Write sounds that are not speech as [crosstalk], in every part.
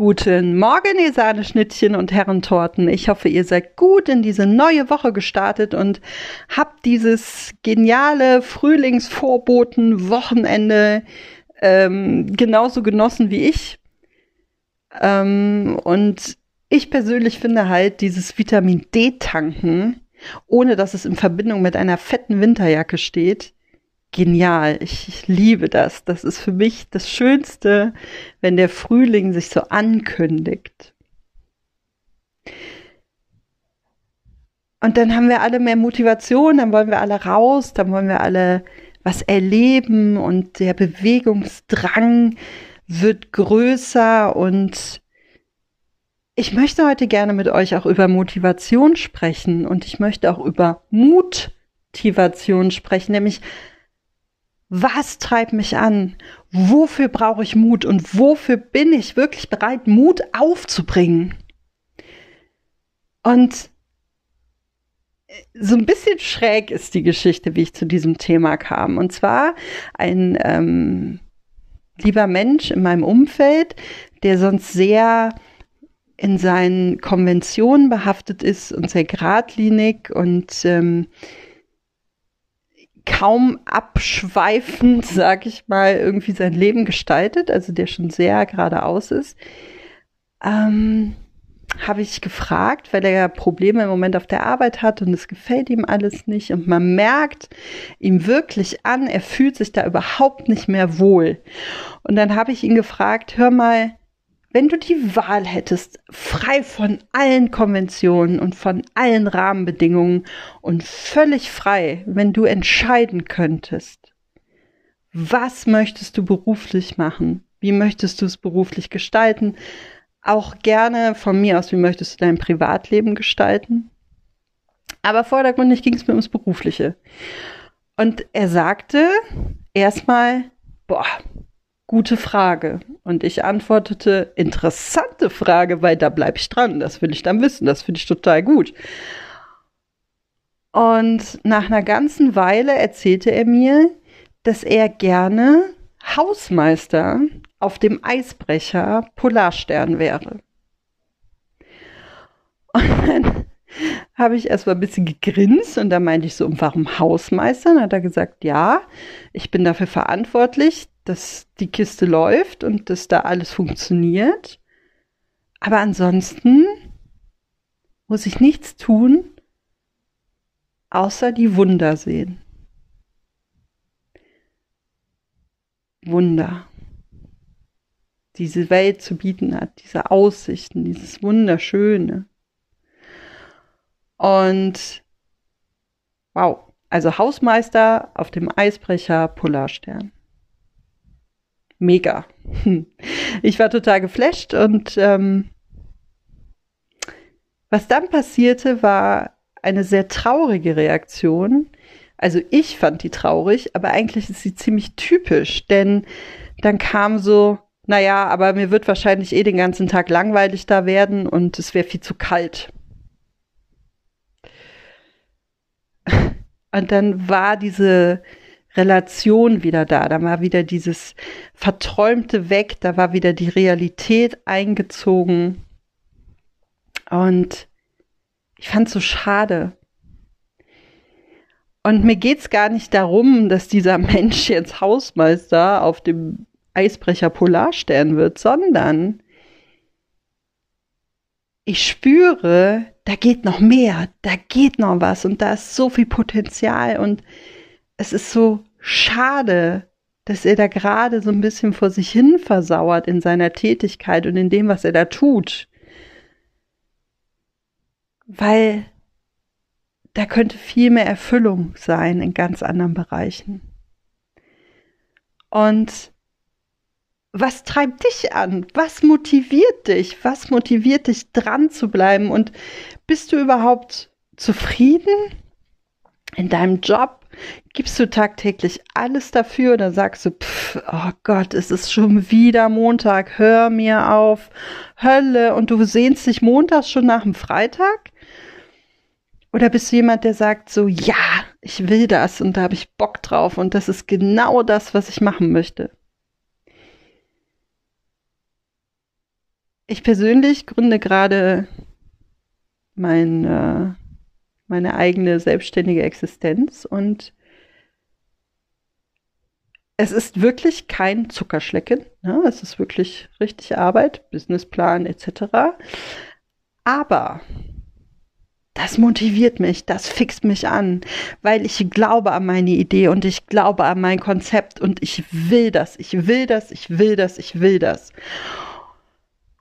Guten Morgen, ihr Sahneschnittchen und Herrentorten. Ich hoffe, ihr seid gut in diese neue Woche gestartet und habt dieses geniale Frühlingsvorboten-Wochenende ähm, genauso genossen wie ich. Ähm, und ich persönlich finde halt dieses Vitamin D-Tanken, ohne dass es in Verbindung mit einer fetten Winterjacke steht, genial. Ich, ich, liebe das. Das ist für mich das Schönste, wenn der Frühling sich so ankündigt. Und dann haben wir alle mehr Motivation, dann wollen wir alle raus, dann wollen wir alle was erleben und der Bewegungsdrang wird größer und ich möchte heute gerne mit euch auch über Motivation sprechen und ich möchte auch über Motivation sprechen, nämlich was treibt mich an? Wofür brauche ich Mut? Und wofür bin ich wirklich bereit, Mut aufzubringen? Und so ein bisschen schräg ist die Geschichte, wie ich zu diesem Thema kam. Und zwar ein ähm, lieber Mensch in meinem Umfeld, der sonst sehr in seinen Konventionen behaftet ist und sehr geradlinig und ähm, kaum abschweifend, sag ich mal, irgendwie sein Leben gestaltet, also der schon sehr geradeaus ist, ähm, habe ich gefragt, weil er ja Probleme im Moment auf der Arbeit hat und es gefällt ihm alles nicht und man merkt ihm wirklich an, er fühlt sich da überhaupt nicht mehr wohl. Und dann habe ich ihn gefragt, hör mal, wenn du die Wahl hättest, frei von allen Konventionen und von allen Rahmenbedingungen und völlig frei, wenn du entscheiden könntest, was möchtest du beruflich machen? Wie möchtest du es beruflich gestalten? Auch gerne von mir aus, wie möchtest du dein Privatleben gestalten? Aber vordergründig ging es mir ums Berufliche. Und er sagte erstmal, boah, Gute Frage. Und ich antwortete, interessante Frage, weil da bleibe ich dran. Das will ich dann wissen. Das finde ich total gut. Und nach einer ganzen Weile erzählte er mir, dass er gerne Hausmeister auf dem Eisbrecher Polarstern wäre. Und dann habe ich erst mal ein bisschen gegrinst und da meinte ich so, warum Hausmeister? Dann hat er gesagt, ja, ich bin dafür verantwortlich, dass die Kiste läuft und dass da alles funktioniert. Aber ansonsten muss ich nichts tun, außer die Wunder sehen. Wunder. Diese Welt zu bieten hat, diese Aussichten, dieses Wunderschöne. Und wow, also Hausmeister auf dem Eisbrecher Polarstern mega. [laughs] Ich war total geflasht und ähm, was dann passierte, war eine sehr traurige Reaktion. Also ich fand die traurig, aber eigentlich ist sie ziemlich typisch, denn dann kam so, naja, aber mir wird wahrscheinlich eh den ganzen Tag langweilig da werden und es wäre viel zu kalt. [laughs] Und dann war diese Relation wieder da. Da war wieder dieses Verträumte weg, da war wieder die Realität eingezogen. Und ich fand es so schade. Und mir geht es gar nicht darum, dass dieser [laughs] Mensch jetzt Hausmeister auf dem Eisbrecher Polarstern wird, sondern ich spüre, da geht noch mehr, da geht noch was und da ist so viel Potenzial und es ist so schade, dass er da gerade so ein bisschen vor sich hin versauert in seiner Tätigkeit und in dem, was er da tut. Weil da könnte viel mehr Erfüllung sein in ganz anderen Bereichen. Und was treibt dich an? Was motiviert dich? Was motiviert dich dran zu bleiben? Und bist du überhaupt zufrieden in deinem Job? Gibst du tagtäglich alles dafür oder sagst du, pff, oh Gott, es ist schon wieder Montag, hör mir auf, Hölle und du sehnst dich montags schon nach dem Freitag? Oder bist du jemand, der sagt so, ja, ich will das und da habe ich Bock drauf und das ist genau das, was ich machen möchte? ich persönlich gründe gerade mein, äh, meine eigene selbstständige Existenz und es ist wirklich kein Zuckerschlecken. Ne? Es ist wirklich richtig Arbeit, Businessplan etc. Aber das motiviert mich, das fixt mich an, weil ich glaube an meine Idee und ich glaube an mein Konzept und ich will das, ich will das, ich will das, ich will das.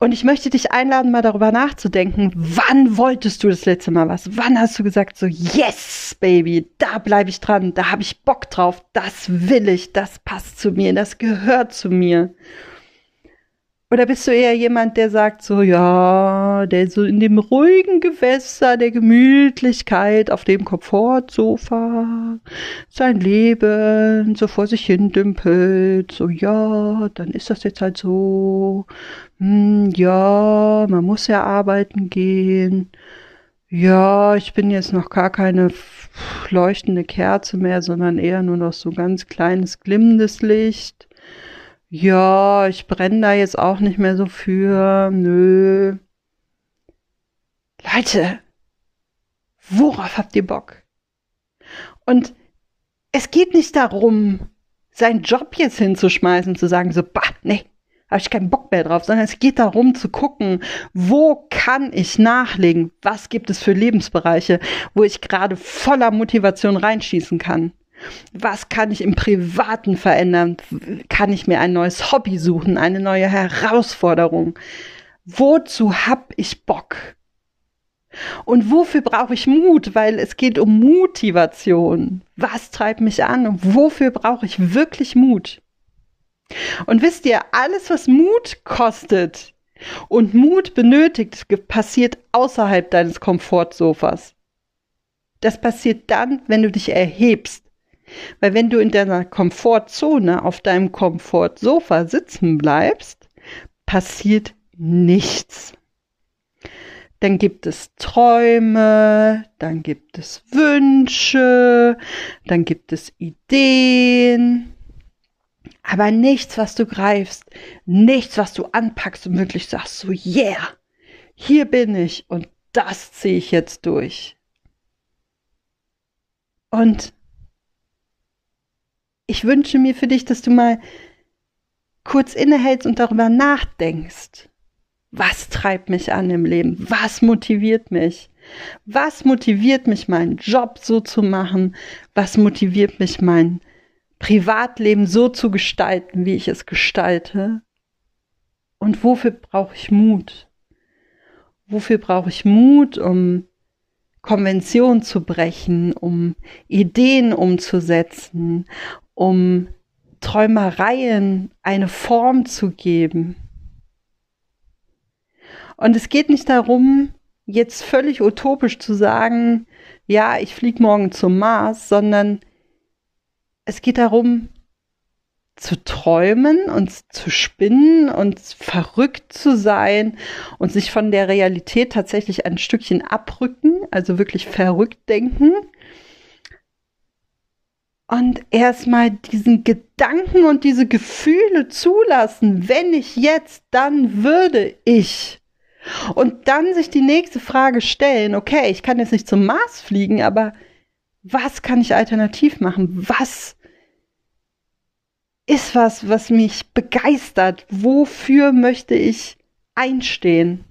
Und ich möchte dich einladen, mal darüber nachzudenken, wann wolltest du das letzte Mal was? Wann hast du gesagt, so, yes, Baby, da bleibe ich dran, da habe ich Bock drauf, das will ich, das passt zu mir, das gehört zu mir. Oder bist du eher jemand, der sagt so, ja, der so in dem ruhigen Gewässer der Gemütlichkeit auf dem Komfortsofa sein Leben so vor sich hin dümpelt, so, ja, dann ist das jetzt halt so, hm, ja, man muss ja arbeiten gehen, ja, ich bin jetzt noch gar keine leuchtende Kerze mehr, sondern eher nur noch so ganz kleines glimmendes Licht ja, ich brenne da jetzt auch nicht mehr so für. Nö. Leute, worauf habt ihr Bock? Und es geht nicht darum, seinen Job jetzt hinzuschmeißen, zu sagen so, bah, nee, habe ich keinen Bock mehr drauf, sondern es geht darum zu gucken, wo kann ich nachlegen? Was gibt es für Lebensbereiche, wo ich gerade voller Motivation reinschießen kann? Was kann ich im Privaten verändern? Kann ich mir ein neues Hobby suchen, eine neue Herausforderung? Wozu hab ich Bock? Und wofür brauche ich Mut? Weil es geht um Motivation. Was treibt mich an und wofür brauche ich wirklich Mut? Und wisst ihr, alles, was Mut kostet und Mut benötigt, passiert außerhalb deines Komfortsofas. Das passiert dann, wenn du dich erhebst, weil wenn du in deiner Komfortzone auf deinem Komfortsofa sitzen bleibst, passiert nichts. Dann gibt es Träume, dann gibt es Wünsche, dann gibt es Ideen, aber nichts, was du greifst, nichts, was du anpackst und wirklich sagst, so, yeah, hier bin ich und das ziehe ich jetzt durch. Und ich wünsche mir für dich, dass du mal kurz innehältst und darüber nachdenkst. Was treibt mich an im Leben? Was motiviert mich? Was motiviert mich, meinen Job so zu machen? Was motiviert mich, mein Privatleben so zu gestalten, wie ich es gestalte? Und wofür brauche ich Mut? Wofür brauche ich Mut, um Konvention zu brechen, um Ideen umzusetzen, um Träumereien eine Form zu geben. Und es geht nicht darum, jetzt völlig utopisch zu sagen, ja, ich fliege morgen zum Mars, sondern es geht darum, zu träumen und zu spinnen und verrückt zu sein und sich von der Realität tatsächlich ein Stückchen abrücken, also wirklich verrückt denken und erstmal diesen Gedanken und diese Gefühle zulassen. Wenn ich jetzt, dann würde ich. Und dann sich die nächste Frage stellen, okay, ich kann jetzt nicht zum Mars fliegen, aber was kann ich alternativ machen? Was ist was, was mich begeistert? Wofür möchte ich einstehen?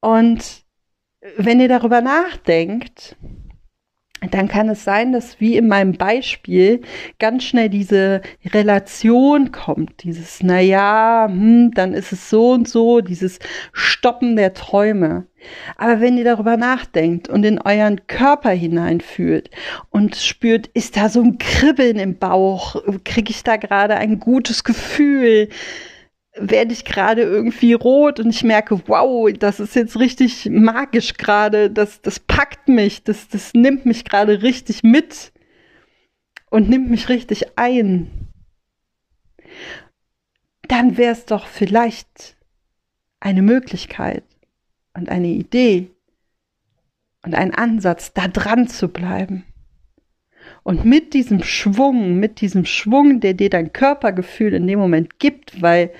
Und wenn ihr darüber nachdenkt, dann kann es sein, dass wie in meinem Beispiel ganz schnell diese Relation kommt, dieses, naja, hm, dann ist es so und so, dieses Stoppen der Träume. Aber wenn ihr darüber nachdenkt und in euren Körper hineinfühlt und spürt, ist da so ein Kribbeln im Bauch, kriege ich da gerade ein gutes Gefühl, werde ich gerade irgendwie rot und ich merke, wow, das ist jetzt richtig magisch gerade, das, das packt mich, das, das nimmt mich gerade richtig mit und nimmt mich richtig ein. Dann wäre es doch vielleicht eine Möglichkeit und eine Idee und ein Ansatz, da dran zu bleiben. Und mit diesem Schwung, mit diesem Schwung, der dir dein Körpergefühl in dem Moment gibt, weil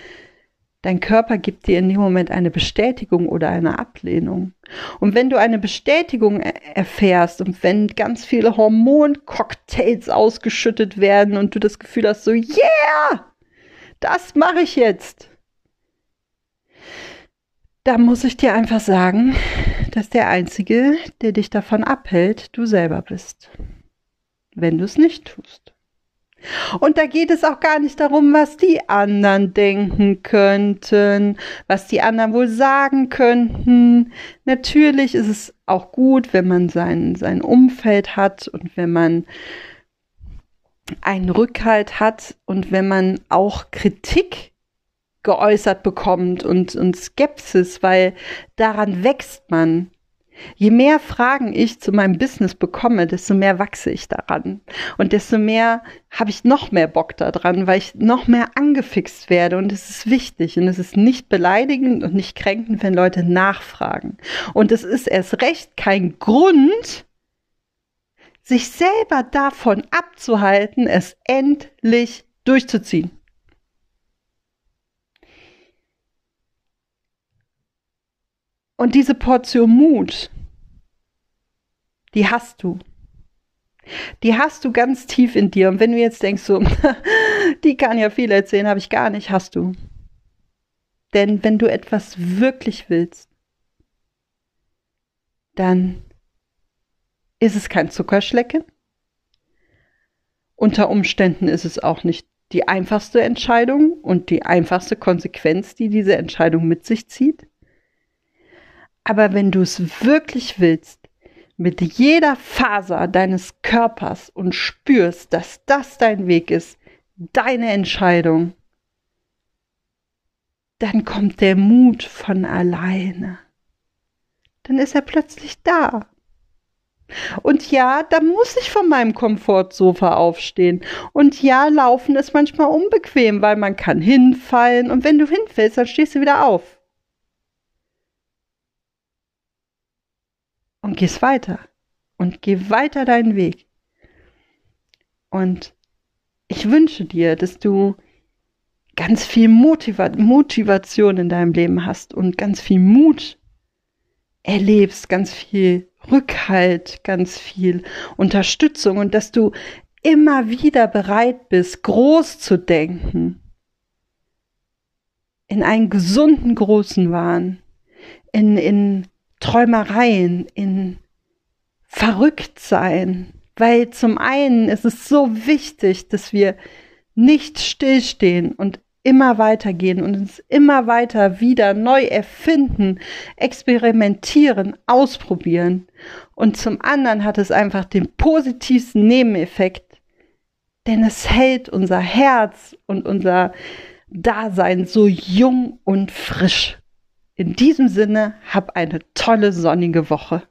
Dein Körper gibt dir in dem Moment eine Bestätigung oder eine Ablehnung. Und wenn du eine Bestätigung erfährst und wenn ganz viele Hormoncocktails ausgeschüttet werden und du das Gefühl hast, so, yeah, das mache ich jetzt, da muss ich dir einfach sagen, dass der Einzige, der dich davon abhält, du selber bist. Wenn du es nicht tust. Und da geht es auch gar nicht darum, was die anderen denken könnten, was die anderen wohl sagen könnten. Natürlich ist es auch gut, wenn man sein, sein Umfeld hat und wenn man einen Rückhalt hat und wenn man auch Kritik geäußert bekommt und, und Skepsis, weil daran wächst man. Je mehr Fragen ich zu meinem Business bekomme, desto mehr wachse ich daran. Und desto mehr habe ich noch mehr Bock daran, weil ich noch mehr angefixt werde. Und es ist wichtig. Und es ist nicht beleidigend und nicht kränkend, wenn Leute nachfragen. Und es ist erst recht kein Grund, sich selber davon abzuhalten, es endlich durchzuziehen. Und diese Portion Mut, die hast du. Die hast du ganz tief in dir. Und wenn du jetzt denkst, so, [laughs] die kann ja viel erzählen, habe ich gar nicht, hast du. Denn wenn du etwas wirklich willst, dann ist es kein Zuckerschlecken. Unter Umständen ist es auch nicht die einfachste Entscheidung und die einfachste Konsequenz, die diese Entscheidung mit sich zieht. Aber wenn du es wirklich willst, mit jeder Faser deines Körpers und spürst, dass das dein Weg ist, deine Entscheidung, dann kommt der Mut von alleine. Dann ist er plötzlich da. Und ja, da muss ich von meinem Komfortsofa aufstehen. Und ja, laufen ist manchmal unbequem, weil man kann hinfallen und wenn du hinfällst, dann stehst du wieder auf. Und gehst weiter und geh weiter deinen Weg. Und ich wünsche dir, dass du ganz viel Motiva Motivation in deinem Leben hast und ganz viel Mut erlebst, ganz viel Rückhalt, ganz viel Unterstützung und dass du immer wieder bereit bist, groß zu denken, in einen gesunden großen Wahn, in, in Träumereien, in Verrücktsein. Weil zum einen ist es so wichtig, dass wir nicht stillstehen und immer weitergehen und uns immer weiter wieder neu erfinden, experimentieren, ausprobieren. Und zum anderen hat es einfach den positivsten Nebeneffekt, denn es hält unser Herz und unser Dasein so jung und frisch. In diesem Sinne, hab eine tolle sonnige Woche.